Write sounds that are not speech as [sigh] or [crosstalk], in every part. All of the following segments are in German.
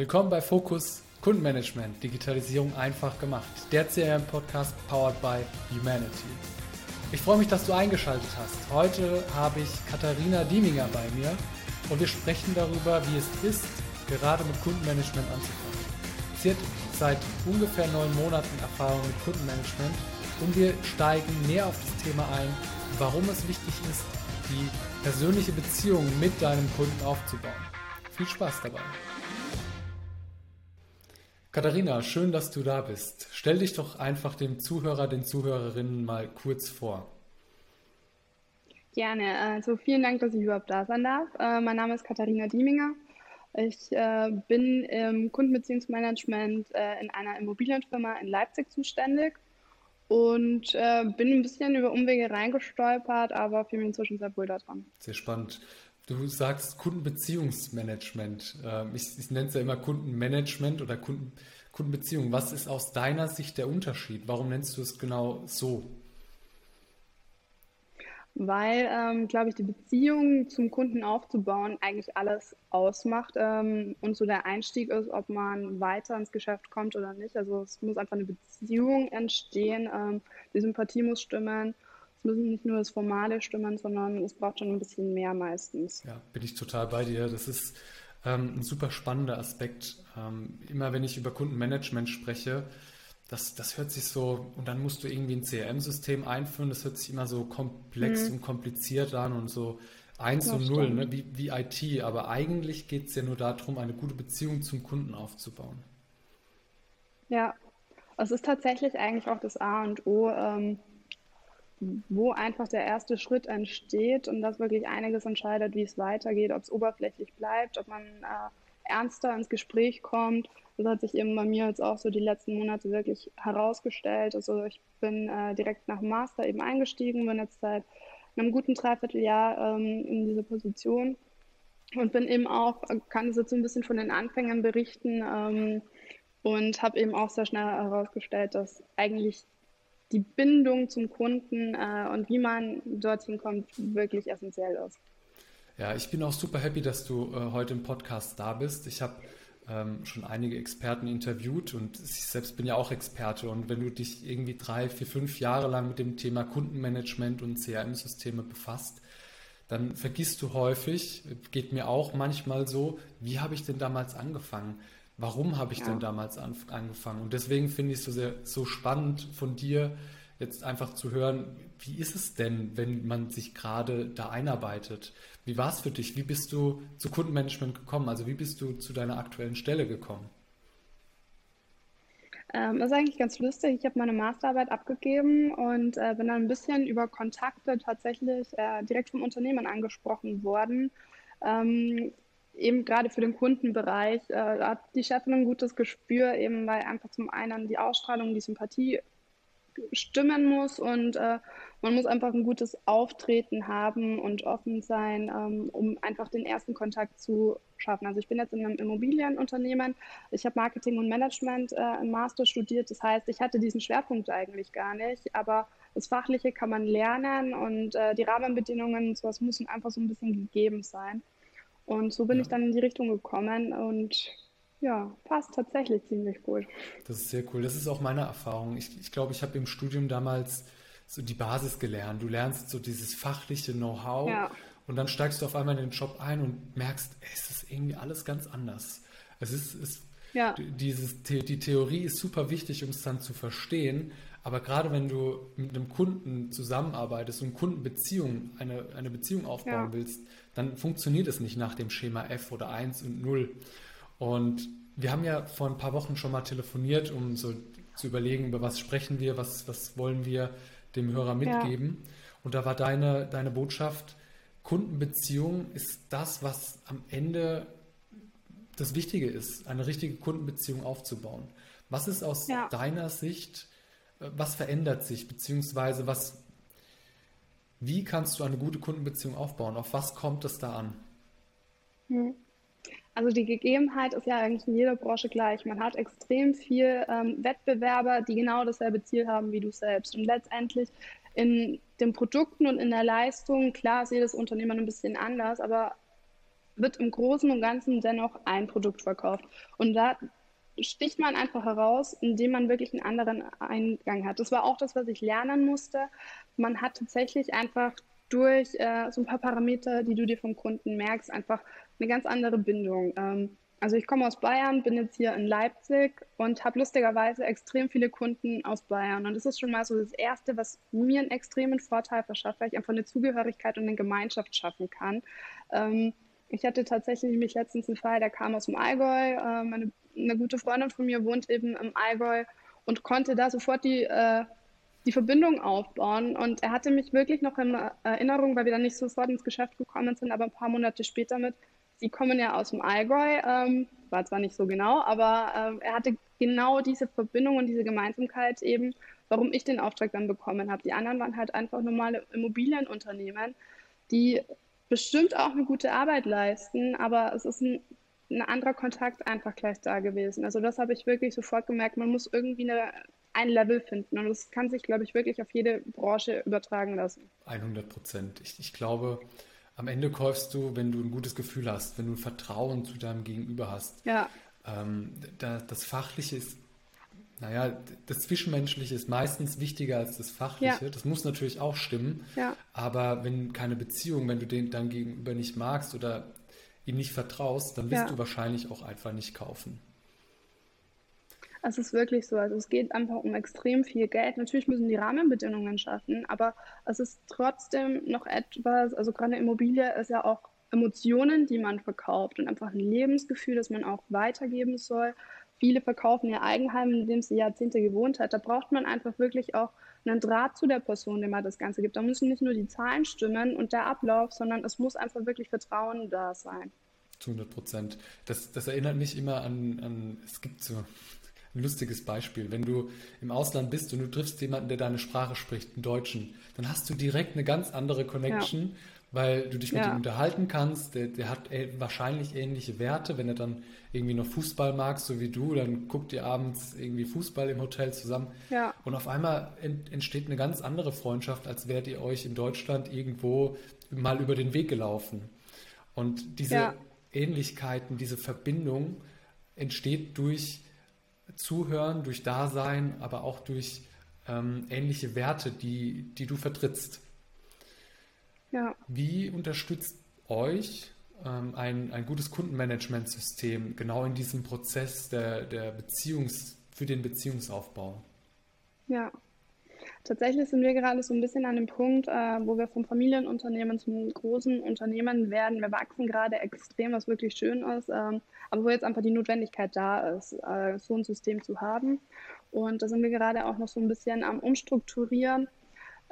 Willkommen bei Fokus Kundenmanagement, Digitalisierung einfach gemacht. Der CRM-Podcast powered by Humanity. Ich freue mich, dass du eingeschaltet hast. Heute habe ich Katharina Dieminger bei mir und wir sprechen darüber, wie es ist, gerade mit Kundenmanagement anzufangen. Sie hat seit ungefähr neun Monaten Erfahrung mit Kundenmanagement und wir steigen näher auf das Thema ein, warum es wichtig ist, die persönliche Beziehung mit deinem Kunden aufzubauen. Viel Spaß dabei. Katharina, schön, dass du da bist. Stell dich doch einfach dem Zuhörer, den Zuhörerinnen mal kurz vor. Gerne. Also vielen Dank, dass ich überhaupt da sein darf. Äh, mein Name ist Katharina Dieminger. Ich äh, bin im Kundenbeziehungsmanagement äh, in einer Immobilienfirma in Leipzig zuständig und bin ein bisschen über Umwege reingestolpert, aber fühle mich inzwischen sehr wohl daran. Sehr spannend. Du sagst Kundenbeziehungsmanagement. Ähm, ich, ich nenne es ja immer Kundenmanagement oder Kunden, Kundenbeziehung. Was ist aus deiner Sicht der Unterschied? Warum nennst du es genau so? weil, ähm, glaube ich, die Beziehung zum Kunden aufzubauen eigentlich alles ausmacht ähm, und so der Einstieg ist, ob man weiter ins Geschäft kommt oder nicht. Also es muss einfach eine Beziehung entstehen, ähm, die Sympathie muss stimmen. Es müssen nicht nur das Formale stimmen, sondern es braucht schon ein bisschen mehr meistens. Ja, bin ich total bei dir. Das ist ähm, ein super spannender Aspekt. Ähm, immer wenn ich über Kundenmanagement spreche, das, das hört sich so, und dann musst du irgendwie ein CRM-System einführen, das hört sich immer so komplex mhm. und kompliziert an und so eins und null, ne? wie, wie IT. Aber eigentlich geht es ja nur darum, eine gute Beziehung zum Kunden aufzubauen. Ja, es ist tatsächlich eigentlich auch das A und O, ähm, wo einfach der erste Schritt entsteht und das wirklich einiges entscheidet, wie es weitergeht, ob es oberflächlich bleibt, ob man äh, ernster ins Gespräch kommt das hat sich eben bei mir jetzt auch so die letzten Monate wirklich herausgestellt. Also ich bin äh, direkt nach dem Master eben eingestiegen, bin jetzt seit einem guten Dreivierteljahr ähm, in dieser Position und bin eben auch, kann es jetzt so ein bisschen von den Anfängen berichten ähm, und habe eben auch sehr schnell herausgestellt, dass eigentlich die Bindung zum Kunden äh, und wie man dorthin kommt, wirklich essentiell ist. Ja, ich bin auch super happy, dass du äh, heute im Podcast da bist. Ich habe ähm, schon einige Experten interviewt und ich selbst bin ja auch Experte. Und wenn du dich irgendwie drei, vier, fünf Jahre lang mit dem Thema Kundenmanagement und CRM-Systeme befasst, dann vergisst du häufig, geht mir auch manchmal so, wie habe ich denn damals angefangen? Warum habe ich ja. denn damals an, angefangen? Und deswegen finde ich es so sehr so spannend von dir, jetzt einfach zu hören, wie ist es denn, wenn man sich gerade da einarbeitet? Wie war es für dich? Wie bist du zu Kundenmanagement gekommen? Also wie bist du zu deiner aktuellen Stelle gekommen? Ähm, das ist eigentlich ganz lustig. Ich habe meine Masterarbeit abgegeben und äh, bin dann ein bisschen über Kontakte tatsächlich äh, direkt vom Unternehmen angesprochen worden. Ähm, eben gerade für den Kundenbereich äh, hat die Chefin ein gutes Gespür, eben weil einfach zum einen die Ausstrahlung, die Sympathie stimmen muss und äh, man muss einfach ein gutes Auftreten haben und offen sein, ähm, um einfach den ersten Kontakt zu schaffen. Also ich bin jetzt in einem Immobilienunternehmen, ich habe Marketing und Management äh, im Master studiert, das heißt, ich hatte diesen Schwerpunkt eigentlich gar nicht, aber das Fachliche kann man lernen und äh, die Rahmenbedingungen und sowas müssen einfach so ein bisschen gegeben sein. Und so bin ja. ich dann in die Richtung gekommen und ja, passt tatsächlich ziemlich gut. Das ist sehr cool. Das ist auch meine Erfahrung. Ich, ich glaube, ich habe im Studium damals so die Basis gelernt. Du lernst so dieses fachliche Know-how ja. und dann steigst du auf einmal in den Job ein und merkst, ey, es ist irgendwie alles ganz anders. Es ist, es, ja. dieses, die Theorie ist super wichtig, um es dann zu verstehen. Aber gerade wenn du mit einem Kunden zusammenarbeitest und Kundenbeziehung, eine, eine Beziehung aufbauen ja. willst, dann funktioniert es nicht nach dem Schema F oder 1 und 0. Und wir haben ja vor ein paar Wochen schon mal telefoniert, um so zu überlegen, über was sprechen wir, was, was wollen wir dem Hörer mitgeben. Ja. Und da war deine, deine Botschaft, Kundenbeziehung ist das, was am Ende das Wichtige ist, eine richtige Kundenbeziehung aufzubauen. Was ist aus ja. deiner Sicht, äh, was verändert sich, beziehungsweise was, wie kannst du eine gute Kundenbeziehung aufbauen? Auf was kommt es da an? Hm. Also die Gegebenheit ist ja eigentlich in jeder Branche gleich. Man hat extrem viel ähm, Wettbewerber, die genau dasselbe Ziel haben wie du selbst. Und letztendlich in den Produkten und in der Leistung, klar ist jedes Unternehmen ein bisschen anders, aber wird im Großen und Ganzen dennoch ein Produkt verkauft. Und da sticht man einfach heraus, indem man wirklich einen anderen Eingang hat. Das war auch das, was ich lernen musste. Man hat tatsächlich einfach durch äh, so ein paar Parameter, die du dir vom Kunden merkst, einfach eine ganz andere Bindung. Ähm, also ich komme aus Bayern, bin jetzt hier in Leipzig und habe lustigerweise extrem viele Kunden aus Bayern. Und das ist schon mal so das Erste, was mir einen extremen Vorteil verschafft, weil ich einfach eine Zugehörigkeit und eine Gemeinschaft schaffen kann. Ähm, ich hatte tatsächlich mich letztens einen Fall, der kam aus dem Allgäu. Äh, meine, eine gute Freundin von mir wohnt eben im Allgäu und konnte da sofort die, äh, die Verbindung aufbauen. Und er hatte mich wirklich noch in Erinnerung, weil wir dann nicht sofort ins Geschäft gekommen sind, aber ein paar Monate später mit, Sie kommen ja aus dem Allgäu, ähm, war zwar nicht so genau, aber ähm, er hatte genau diese Verbindung und diese Gemeinsamkeit eben, warum ich den Auftrag dann bekommen habe. Die anderen waren halt einfach normale Immobilienunternehmen, die bestimmt auch eine gute Arbeit leisten, aber es ist ein, ein anderer Kontakt einfach gleich da gewesen. Also das habe ich wirklich sofort gemerkt, man muss irgendwie eine, ein Level finden und das kann sich, glaube ich, wirklich auf jede Branche übertragen lassen. 100 Prozent. Ich, ich glaube, am Ende kaufst du, wenn du ein gutes Gefühl hast, wenn du ein Vertrauen zu deinem Gegenüber hast. Ja. Ähm, da, das Fachliche ist, naja, das Zwischenmenschliche ist meistens wichtiger als das Fachliche. Ja. Das muss natürlich auch stimmen. Ja. Aber wenn keine Beziehung, wenn du den dein Gegenüber nicht magst oder ihm nicht vertraust, dann wirst ja. du wahrscheinlich auch einfach nicht kaufen. Es ist wirklich so. Also es geht einfach um extrem viel Geld. Natürlich müssen die Rahmenbedingungen schaffen, aber es ist trotzdem noch etwas, also gerade eine Immobilie ist ja auch Emotionen, die man verkauft und einfach ein Lebensgefühl, das man auch weitergeben soll. Viele verkaufen ihr Eigenheim, in dem sie Jahrzehnte gewohnt hat. Da braucht man einfach wirklich auch einen Draht zu der Person, dem man das Ganze gibt. Da müssen nicht nur die Zahlen stimmen und der Ablauf, sondern es muss einfach wirklich Vertrauen da sein. Zu 100 Prozent. Das, das erinnert mich immer an, an, es gibt so ein lustiges Beispiel. Wenn du im Ausland bist und du triffst jemanden, der deine Sprache spricht, einen Deutschen, dann hast du direkt eine ganz andere Connection, ja. Weil du dich mit ja. ihm unterhalten kannst. Der, der hat wahrscheinlich ähnliche Werte. Wenn er dann irgendwie noch Fußball mag, so wie du, dann guckt ihr abends irgendwie Fußball im Hotel zusammen. Ja. Und auf einmal entsteht eine ganz andere Freundschaft, als wärt ihr euch in Deutschland irgendwo mal über den Weg gelaufen. Und diese Ähnlichkeiten, diese Verbindung entsteht durch Zuhören, durch Dasein, aber auch durch ähm, ähnliche Werte, die, die du vertrittst. Ja. Wie unterstützt euch ähm, ein, ein gutes Kundenmanagementsystem genau in diesem Prozess der, der Beziehungs, für den Beziehungsaufbau? Ja, Tatsächlich sind wir gerade so ein bisschen an dem Punkt, äh, wo wir vom Familienunternehmen zum großen Unternehmen werden. Wir wachsen gerade extrem, was wirklich schön ist, ähm, aber wo jetzt einfach die Notwendigkeit da ist, äh, so ein System zu haben. Und da sind wir gerade auch noch so ein bisschen am Umstrukturieren.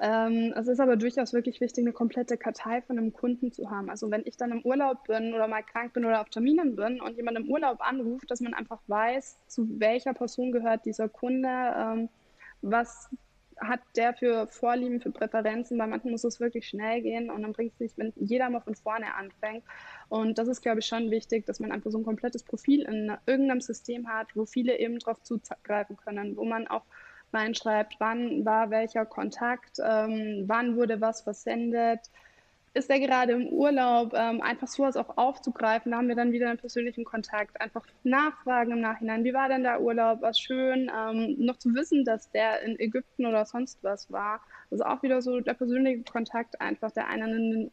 Ähm, es ist aber durchaus wirklich wichtig, eine komplette Kartei von einem Kunden zu haben. Also wenn ich dann im Urlaub bin oder mal krank bin oder auf Terminen bin und jemand im Urlaub anruft, dass man einfach weiß, zu welcher Person gehört dieser Kunde, ähm, was hat der für Vorlieben, für Präferenzen. Bei manchen muss es wirklich schnell gehen und dann bringt es nicht, wenn jeder mal von vorne anfängt. Und das ist, glaube ich, schon wichtig, dass man einfach so ein komplettes Profil in irgendeinem System hat, wo viele eben darauf zugreifen können, wo man auch reinschreibt, wann war welcher Kontakt, ähm, wann wurde was versendet, ist er gerade im Urlaub, ähm, einfach sowas auch aufzugreifen. Da haben wir dann wieder einen persönlichen Kontakt. Einfach nachfragen im Nachhinein, wie war denn der Urlaub, was schön. Ähm, noch zu wissen, dass der in Ägypten oder sonst was war. Also auch wieder so der persönliche Kontakt einfach, der einen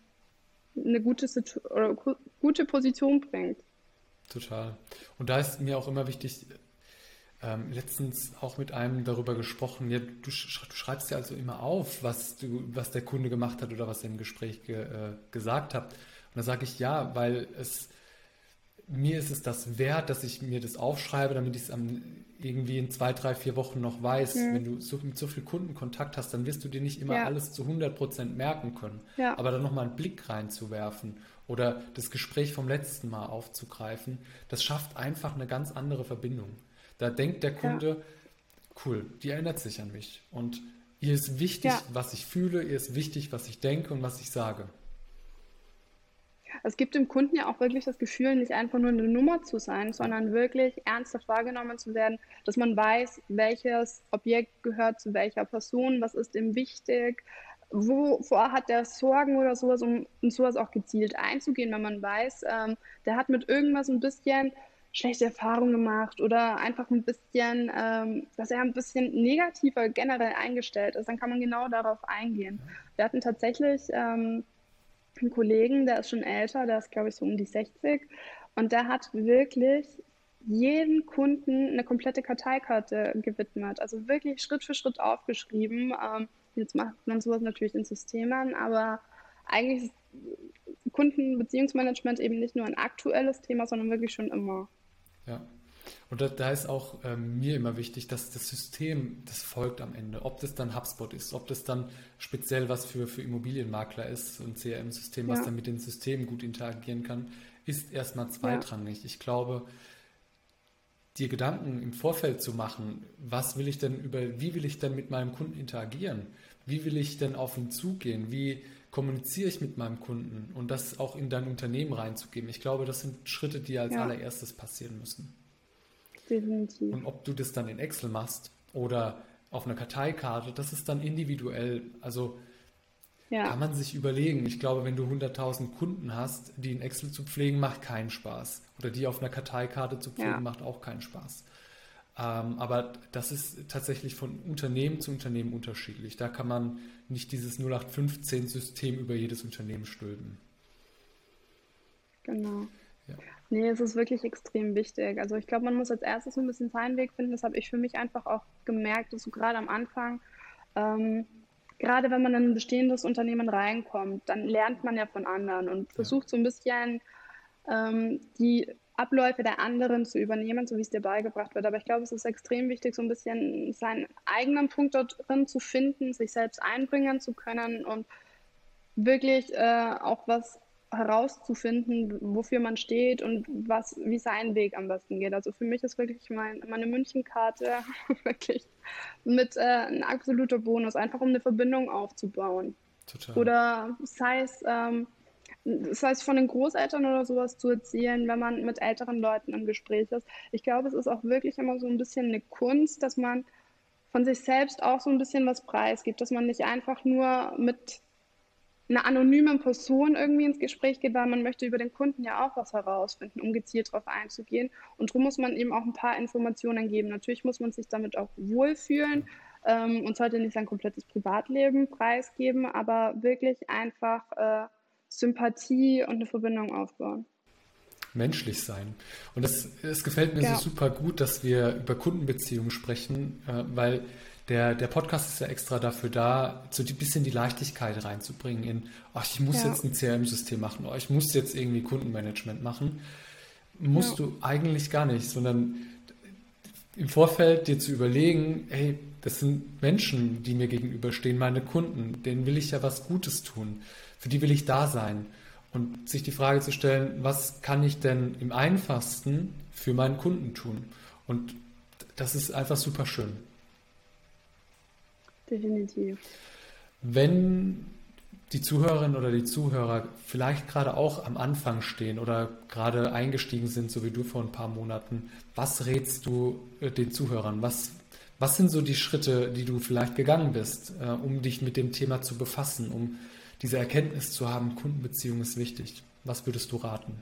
in eine gute, oder gute Position bringt. Total. Und da ist mir auch immer wichtig, ähm, letztens auch mit einem darüber gesprochen. Ja, du, sch du, schreibst ja also immer auf, was, du, was der Kunde gemacht hat oder was er im Gespräch ge, äh, gesagt hat. Und da sage ich ja, weil es mir ist es das wert, dass ich mir das aufschreibe, damit ich es irgendwie in zwei, drei, vier Wochen noch weiß. Mhm. Wenn du so, mit so viel Kundenkontakt hast, dann wirst du dir nicht immer ja. alles zu 100 Prozent merken können. Ja. Aber dann nochmal einen Blick reinzuwerfen oder das Gespräch vom letzten Mal aufzugreifen, das schafft einfach eine ganz andere Verbindung. Da denkt der Kunde, ja. cool, die erinnert sich an mich. Und ihr ist wichtig, ja. was ich fühle, ihr ist wichtig, was ich denke und was ich sage. Es gibt dem Kunden ja auch wirklich das Gefühl, nicht einfach nur eine Nummer zu sein, sondern wirklich ernsthaft wahrgenommen zu werden, dass man weiß, welches Objekt gehört zu welcher Person, was ist ihm wichtig, wovor hat der Sorgen oder sowas, um, um sowas auch gezielt einzugehen, wenn man weiß, ähm, der hat mit irgendwas ein bisschen schlechte Erfahrungen gemacht oder einfach ein bisschen, ähm, dass er ein bisschen negativer generell eingestellt ist, dann kann man genau darauf eingehen. Wir hatten tatsächlich ähm, einen Kollegen, der ist schon älter, der ist glaube ich so um die 60 und der hat wirklich jeden Kunden eine komplette Karteikarte gewidmet, also wirklich Schritt für Schritt aufgeschrieben. Ähm, jetzt macht man sowas natürlich in Systemen, aber eigentlich ist Kundenbeziehungsmanagement eben nicht nur ein aktuelles Thema, sondern wirklich schon immer. Ja. Und da, da ist auch ähm, mir immer wichtig, dass das System, das folgt am Ende. Ob das dann HubSpot ist, ob das dann speziell was für, für Immobilienmakler ist, und CRM-System, ja. was dann mit den Systemen gut interagieren kann, ist erstmal zweitrangig. Ja. Ich glaube, dir Gedanken im Vorfeld zu machen, was will ich denn über, wie will ich denn mit meinem Kunden interagieren? Wie will ich denn auf ihn zugehen? Wie kommuniziere ich mit meinem Kunden und das auch in dein Unternehmen reinzugeben. Ich glaube, das sind Schritte, die als ja. allererstes passieren müssen. Definitiv. Und ob du das dann in Excel machst oder auf einer Karteikarte, das ist dann individuell. Also ja. kann man sich überlegen. Ich glaube, wenn du 100.000 Kunden hast, die in Excel zu pflegen, macht keinen Spaß. Oder die auf einer Karteikarte zu pflegen, ja. macht auch keinen Spaß. Ähm, aber das ist tatsächlich von Unternehmen zu Unternehmen unterschiedlich. Da kann man nicht dieses 0815-System über jedes Unternehmen stülpen. Genau. Ja. Nee, es ist wirklich extrem wichtig. Also ich glaube, man muss als erstes ein bisschen seinen Weg finden. Das habe ich für mich einfach auch gemerkt, dass so gerade am Anfang, ähm, gerade wenn man in ein bestehendes Unternehmen reinkommt, dann lernt man ja von anderen und versucht so ein bisschen ähm, die Abläufe der anderen zu übernehmen, so wie es dir beigebracht wird. Aber ich glaube, es ist extrem wichtig, so ein bisschen seinen eigenen Punkt dort drin zu finden, sich selbst einbringen zu können und wirklich äh, auch was herauszufinden, wofür man steht und was, wie sein Weg am besten geht. Also für mich ist wirklich mein, meine Münchenkarte [laughs] wirklich mit äh, ein absoluter Bonus, einfach um eine Verbindung aufzubauen. Total. Oder sei es ähm, das heißt, von den Großeltern oder sowas zu erzählen, wenn man mit älteren Leuten im Gespräch ist. Ich glaube, es ist auch wirklich immer so ein bisschen eine Kunst, dass man von sich selbst auch so ein bisschen was preisgibt, dass man nicht einfach nur mit einer anonymen Person irgendwie ins Gespräch geht, weil man möchte über den Kunden ja auch was herausfinden, um gezielt darauf einzugehen. Und darum muss man eben auch ein paar Informationen geben. Natürlich muss man sich damit auch wohlfühlen ähm, und sollte nicht sein komplettes Privatleben preisgeben, aber wirklich einfach äh, Sympathie und eine Verbindung aufbauen. Menschlich sein. Und es, es gefällt mir ja. so super gut, dass wir über Kundenbeziehungen sprechen, äh, weil der, der Podcast ist ja extra dafür da, so ein bisschen die Leichtigkeit reinzubringen in, ach, ich muss ja. jetzt ein CRM-System machen, oh, ich muss jetzt irgendwie Kundenmanagement machen. Musst ja. du eigentlich gar nicht, sondern im Vorfeld dir zu überlegen, hey, das sind Menschen, die mir gegenüberstehen, meine Kunden, denen will ich ja was Gutes tun für die will ich da sein. Und sich die Frage zu stellen, was kann ich denn im einfachsten für meinen Kunden tun? Und das ist einfach super schön. Definitiv. Wenn die Zuhörerinnen oder die Zuhörer vielleicht gerade auch am Anfang stehen oder gerade eingestiegen sind, so wie du vor ein paar Monaten, was rätst du äh, den Zuhörern? Was, was sind so die Schritte, die du vielleicht gegangen bist, äh, um dich mit dem Thema zu befassen, um diese Erkenntnis zu haben, Kundenbeziehung ist wichtig. Was würdest du raten?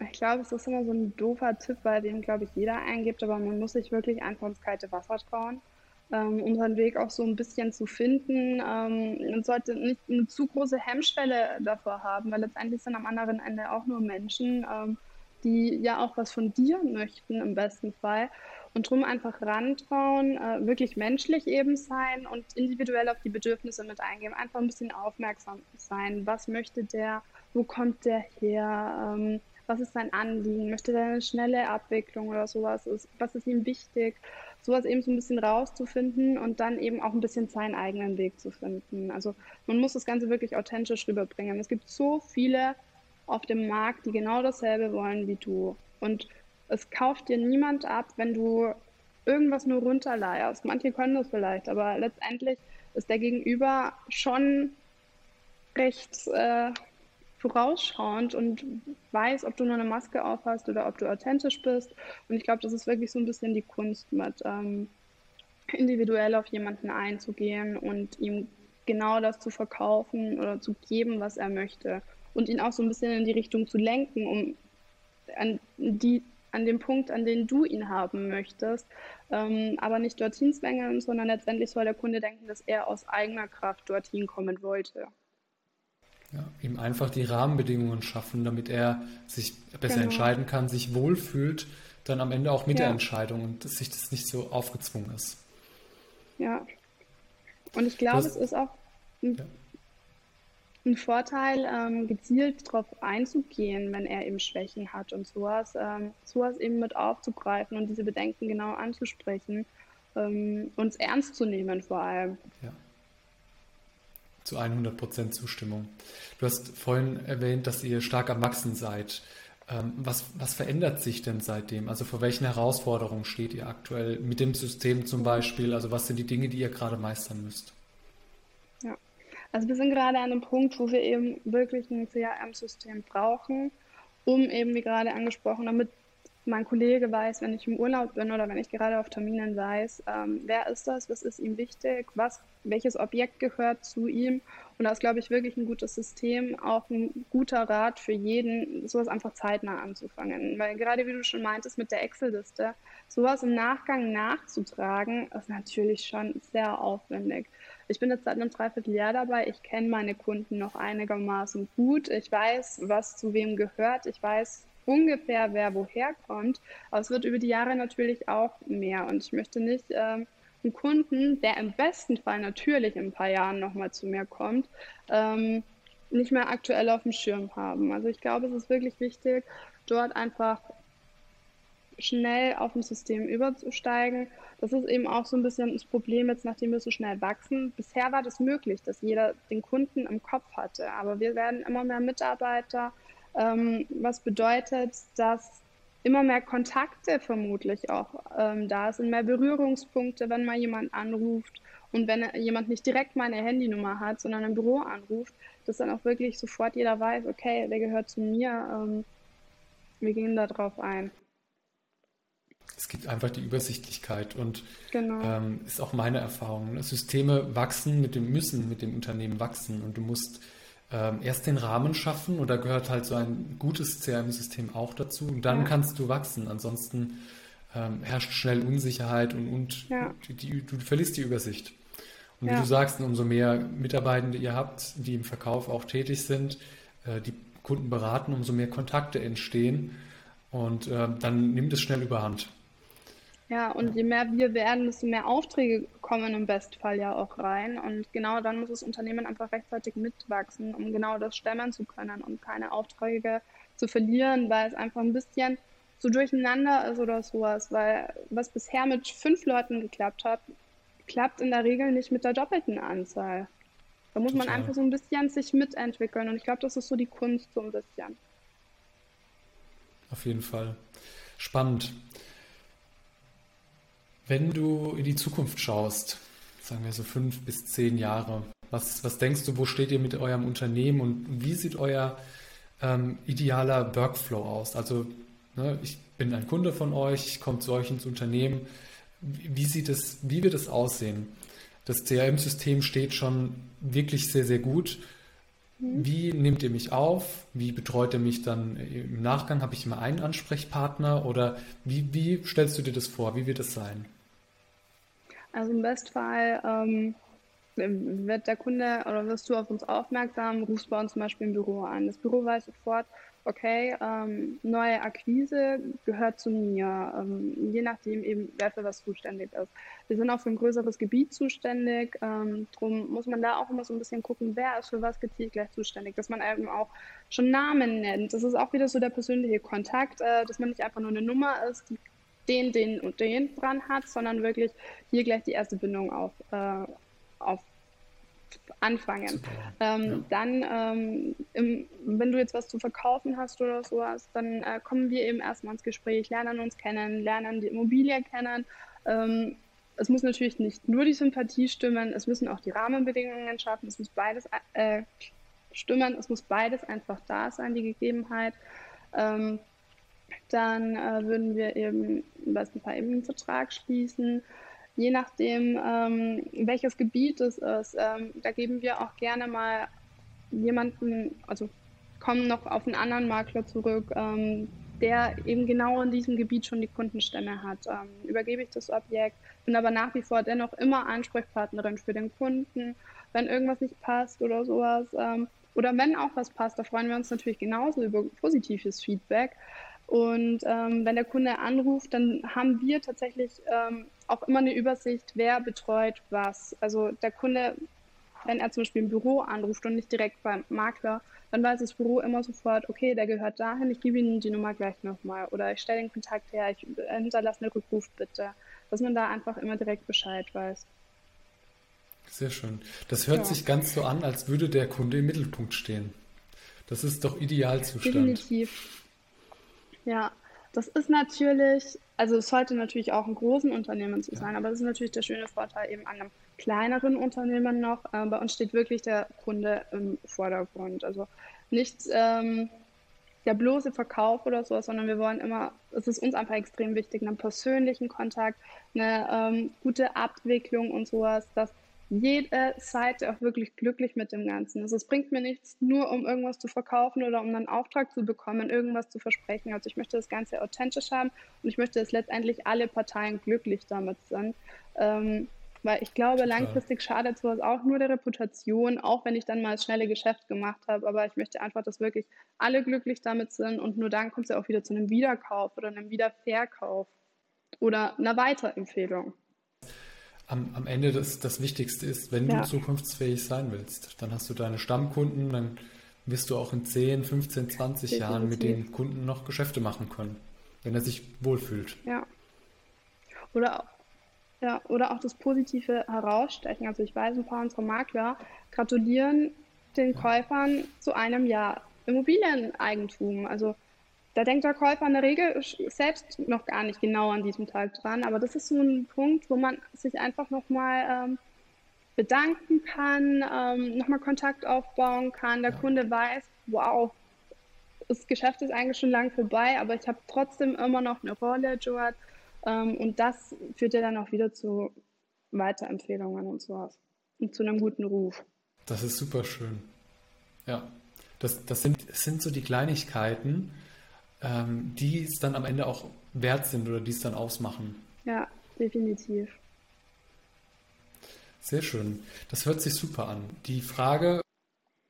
Ich glaube, es ist immer so ein doofer Tipp, bei dem, glaube ich, jeder eingibt, aber man muss sich wirklich einfach ins kalte Wasser trauen, ähm, um seinen Weg auch so ein bisschen zu finden. Ähm, man sollte nicht eine zu große Hemmschwelle davor haben, weil letztendlich sind am anderen Ende auch nur Menschen, ähm, die ja auch was von dir möchten im besten Fall. Und drum einfach rantrauen, äh, wirklich menschlich eben sein und individuell auf die Bedürfnisse mit eingehen. Einfach ein bisschen aufmerksam sein. Was möchte der? Wo kommt der her? Ähm, was ist sein Anliegen? Möchte der eine schnelle Abwicklung oder sowas? Ist, was ist ihm wichtig? Sowas eben so ein bisschen rauszufinden und dann eben auch ein bisschen seinen eigenen Weg zu finden. Also man muss das Ganze wirklich authentisch rüberbringen. Es gibt so viele auf dem Markt, die genau dasselbe wollen wie du. Und es kauft dir niemand ab, wenn du irgendwas nur runterleierst. Manche können das vielleicht, aber letztendlich ist der Gegenüber schon recht äh, vorausschauend und weiß, ob du nur eine Maske aufhast oder ob du authentisch bist. Und ich glaube, das ist wirklich so ein bisschen die Kunst mit, ähm, individuell auf jemanden einzugehen und ihm genau das zu verkaufen oder zu geben, was er möchte. Und ihn auch so ein bisschen in die Richtung zu lenken, um an, die, an dem Punkt, an den du ihn haben möchtest, ähm, aber nicht dorthin zwängen, sondern letztendlich soll der Kunde denken, dass er aus eigener Kraft dorthin kommen wollte. Ja, ihm einfach die Rahmenbedingungen schaffen, damit er sich besser genau. entscheiden kann, sich wohlfühlt, dann am Ende auch mit ja. der Entscheidung und dass sich das nicht so aufgezwungen ist. Ja. Und ich glaube, es ist auch ein, ja. ein Vorteil, ähm, gezielt darauf einzugehen, wenn er eben Schwächen hat und sowas, ähm, sowas eben mit aufzugreifen und diese Bedenken genau anzusprechen, ähm, uns ernst zu nehmen vor allem. Ja zu 100% Zustimmung. Du hast vorhin erwähnt, dass ihr stark am Wachsen seid. Ähm, was, was verändert sich denn seitdem? Also vor welchen Herausforderungen steht ihr aktuell mit dem System zum Beispiel? Also was sind die Dinge, die ihr gerade meistern müsst? Ja, also wir sind gerade an einem Punkt, wo wir eben wirklich ein CRM-System brauchen, um eben, wie gerade angesprochen, damit mein Kollege weiß, wenn ich im Urlaub bin oder wenn ich gerade auf Terminen weiß, ähm, wer ist das, was ist ihm wichtig, was, welches Objekt gehört zu ihm. Und da ist, glaube ich, wirklich ein gutes System, auch ein guter Rat für jeden, sowas einfach zeitnah anzufangen. Weil gerade wie du schon meintest mit der Excel-Liste, sowas im Nachgang nachzutragen, ist natürlich schon sehr aufwendig. Ich bin jetzt seit einem Dreivierteljahr dabei. Ich kenne meine Kunden noch einigermaßen gut. Ich weiß, was zu wem gehört. Ich weiß, ungefähr, wer woher kommt. Aber es wird über die Jahre natürlich auch mehr. Und ich möchte nicht ähm, einen Kunden, der im besten Fall natürlich in ein paar Jahren nochmal zu mir kommt, ähm, nicht mehr aktuell auf dem Schirm haben. Also ich glaube, es ist wirklich wichtig, dort einfach schnell auf dem System überzusteigen. Das ist eben auch so ein bisschen das Problem jetzt, nachdem wir so schnell wachsen. Bisher war das möglich, dass jeder den Kunden im Kopf hatte, aber wir werden immer mehr Mitarbeiter, ähm, was bedeutet, dass immer mehr Kontakte vermutlich auch ähm, da sind, mehr Berührungspunkte, wenn mal jemand anruft und wenn jemand nicht direkt meine Handynummer hat, sondern im Büro anruft, dass dann auch wirklich sofort jeder weiß, okay, der gehört zu mir, ähm, wir gehen da drauf ein. Es gibt einfach die Übersichtlichkeit und genau. ähm, ist auch meine Erfahrung. Systeme wachsen mit dem Müssen, mit dem Unternehmen wachsen und du musst ähm, erst den Rahmen schaffen und da gehört halt so ein gutes CRM-System auch dazu und dann ja. kannst du wachsen. Ansonsten ähm, herrscht schnell Unsicherheit und, und ja. die, die, du verlierst die Übersicht. Und ja. wie du sagst, umso mehr Mitarbeitende ihr habt, die im Verkauf auch tätig sind, äh, die Kunden beraten, umso mehr Kontakte entstehen und äh, dann nimmt es schnell überhand. Ja, und je mehr wir werden, desto mehr Aufträge kommen im Bestfall ja auch rein. Und genau dann muss das Unternehmen einfach rechtzeitig mitwachsen, um genau das stemmen zu können und keine Aufträge zu verlieren, weil es einfach ein bisschen so durcheinander ist oder sowas. Weil was bisher mit fünf Leuten geklappt hat, klappt in der Regel nicht mit der doppelten Anzahl. Da muss man einfach so ein bisschen sich mitentwickeln. Und ich glaube, das ist so die Kunst so ein bisschen. Auf jeden Fall. Spannend. Wenn du in die Zukunft schaust, sagen wir so fünf bis zehn Jahre, was, was denkst du, wo steht ihr mit eurem Unternehmen und wie sieht euer ähm, idealer Workflow aus? Also ne, ich bin ein Kunde von euch, ich komme zu euch ins Unternehmen. Wie, sieht es, wie wird es aussehen? Das CRM-System steht schon wirklich sehr, sehr gut. Mhm. Wie nehmt ihr mich auf? Wie betreut ihr mich dann im Nachgang? Habe ich immer einen Ansprechpartner oder wie, wie stellst du dir das vor? Wie wird es sein? Also im Bestfall ähm, wird der Kunde oder wirst du auf uns aufmerksam, rufst bei uns zum Beispiel im Büro an. Das Büro weiß sofort, okay, ähm, neue Akquise gehört zu mir, ähm, je nachdem eben, wer für was zuständig ist. Wir sind auch für ein größeres Gebiet zuständig, ähm, darum muss man da auch immer so ein bisschen gucken, wer ist für was gezielt gleich zuständig, dass man eben auch schon Namen nennt. Das ist auch wieder so der persönliche Kontakt, äh, dass man nicht einfach nur eine Nummer ist, die den, den und den dran hat, sondern wirklich hier gleich die erste Bindung auf, äh, auf anfangen. Ähm, ja. Dann, ähm, im, wenn du jetzt was zu verkaufen hast oder sowas, dann äh, kommen wir eben erstmal ins Gespräch, lernen uns kennen, lernen die Immobilie kennen. Ähm, es muss natürlich nicht nur die Sympathie stimmen, es müssen auch die Rahmenbedingungen schaffen, es muss beides äh, stimmen, es muss beides einfach da sein, die Gegebenheit. Ähm, dann äh, würden wir eben im besten Fall eben einen Vertrag schließen. je nachdem, ähm, welches Gebiet es ist. Ähm, da geben wir auch gerne mal jemanden, also kommen noch auf einen anderen Makler zurück, ähm, der eben genau in diesem Gebiet schon die Kundenstämme hat. Ähm, übergebe ich das Objekt, bin aber nach wie vor dennoch immer Ansprechpartnerin für den Kunden, wenn irgendwas nicht passt oder sowas. Ähm, oder wenn auch was passt, da freuen wir uns natürlich genauso über positives Feedback. Und ähm, wenn der Kunde anruft, dann haben wir tatsächlich ähm, auch immer eine Übersicht, wer betreut was. Also der Kunde, wenn er zum Beispiel im Büro anruft und nicht direkt beim Makler, dann weiß das Büro immer sofort, okay, der gehört dahin, ich gebe Ihnen die Nummer gleich nochmal. Oder ich stelle den Kontakt her, ich hinterlasse eine Rückruf bitte. Dass man da einfach immer direkt Bescheid weiß. Sehr schön. Das hört ja. sich ganz so an, als würde der Kunde im Mittelpunkt stehen. Das ist doch Idealzustand. Definitiv. Ja, das ist natürlich, also es sollte natürlich auch in großen Unternehmen so sein, aber das ist natürlich der schöne Vorteil eben an einem kleineren Unternehmen noch. Äh, bei uns steht wirklich der Kunde im Vordergrund. Also nicht ähm, der bloße Verkauf oder so, sondern wir wollen immer, es ist uns einfach extrem wichtig, einen persönlichen Kontakt, eine ähm, gute Abwicklung und sowas, dass jede Seite auch wirklich glücklich mit dem Ganzen Also es bringt mir nichts, nur um irgendwas zu verkaufen oder um einen Auftrag zu bekommen, irgendwas zu versprechen. Also ich möchte das Ganze authentisch haben und ich möchte, dass letztendlich alle Parteien glücklich damit sind. Ähm, weil ich glaube, Total. langfristig schadet sowas auch nur der Reputation, auch wenn ich dann mal das schnelle Geschäft gemacht habe. Aber ich möchte einfach, dass wirklich alle glücklich damit sind und nur dann kommt es ja auch wieder zu einem Wiederkauf oder einem Wiederverkauf oder einer Weiterempfehlung am, am Ende das, das Wichtigste ist, wenn ja. du zukunftsfähig sein willst, dann hast du deine Stammkunden, dann wirst du auch in 10, 15, 20 Definitiv. Jahren mit den Kunden noch Geschäfte machen können, wenn er sich wohlfühlt. Ja. Oder, ja, oder auch das Positive herausstechen. Also ich weiß, ein paar unserer Makler gratulieren den Käufern zu einem Jahr Immobilieneigentum. Also da denkt der Käufer in der Regel selbst noch gar nicht genau an diesem Tag dran. Aber das ist so ein Punkt, wo man sich einfach nochmal ähm, bedanken kann, ähm, nochmal Kontakt aufbauen kann. Der ja. Kunde weiß, wow, das Geschäft ist eigentlich schon lange vorbei, aber ich habe trotzdem immer noch eine Rolle dort. Ähm, und das führt ja dann auch wieder zu Weiterempfehlungen und sowas. Und zu einem guten Ruf. Das ist super schön. Ja, das, das, sind, das sind so die Kleinigkeiten, ähm, die es dann am Ende auch wert sind oder die es dann ausmachen. Ja, definitiv. Sehr schön. Das hört sich super an. Die Frage,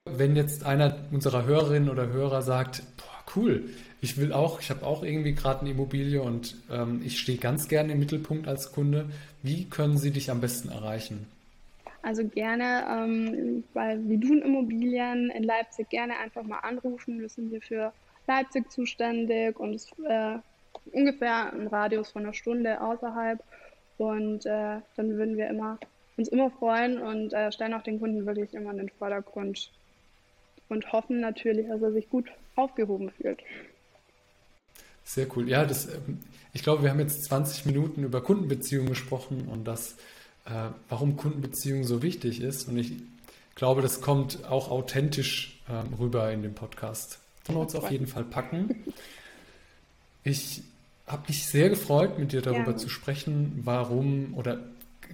wenn jetzt einer unserer Hörerinnen oder Hörer sagt, boah, cool, ich will auch, ich habe auch irgendwie gerade eine Immobilie und ähm, ich stehe ganz gerne im Mittelpunkt als Kunde. Wie können sie dich am besten erreichen? Also gerne ähm, bei Vidun Immobilien in Leipzig gerne einfach mal anrufen. Wir sind hier für Leipzig zuständig und ist äh, ungefähr ein Radius von einer Stunde außerhalb. Und äh, dann würden wir immer, uns immer freuen und äh, stellen auch den Kunden wirklich immer in den Vordergrund und hoffen natürlich, dass er sich gut aufgehoben fühlt. Sehr cool. Ja, das, ähm, ich glaube, wir haben jetzt 20 Minuten über Kundenbeziehungen gesprochen und das, äh, warum Kundenbeziehungen so wichtig ist. Und ich glaube, das kommt auch authentisch ähm, rüber in dem Podcast. Notes auf jeden Fall packen. Ich habe mich sehr gefreut, mit dir darüber ja. zu sprechen, warum oder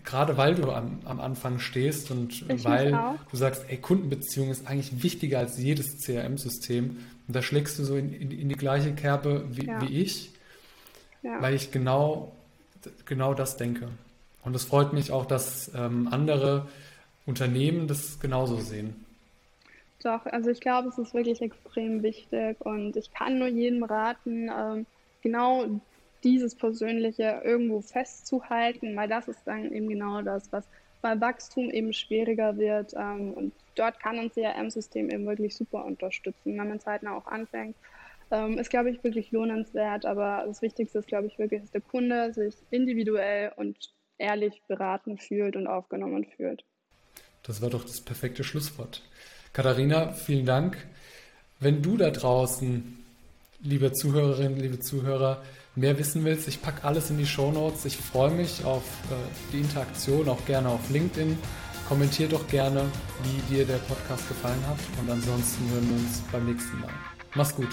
gerade weil du am, am Anfang stehst und ich weil du sagst, ey, Kundenbeziehung ist eigentlich wichtiger als jedes CRM-System. Und da schlägst du so in, in, in die gleiche Kerbe wie, ja. wie ich, ja. weil ich genau, genau das denke. Und es freut mich auch, dass ähm, andere Unternehmen das genauso sehen. Doch, also ich glaube, es ist wirklich extrem wichtig und ich kann nur jedem raten, ähm, genau dieses Persönliche irgendwo festzuhalten, weil das ist dann eben genau das, was bei Wachstum eben schwieriger wird. Ähm, und dort kann ein CRM-System eben wirklich super unterstützen, wenn man zeitnah auch anfängt. Ähm, ist, glaube ich, wirklich lohnenswert, aber das Wichtigste ist, glaube ich, wirklich, dass der Kunde sich individuell und ehrlich beraten fühlt und aufgenommen fühlt. Das war doch das perfekte Schlusswort. Katharina, vielen Dank. Wenn du da draußen, liebe Zuhörerinnen, liebe Zuhörer, mehr wissen willst, ich packe alles in die Show Notes. Ich freue mich auf äh, die Interaktion, auch gerne auf LinkedIn. Kommentier doch gerne, wie dir der Podcast gefallen hat. Und ansonsten hören wir uns beim nächsten Mal. Mach's gut.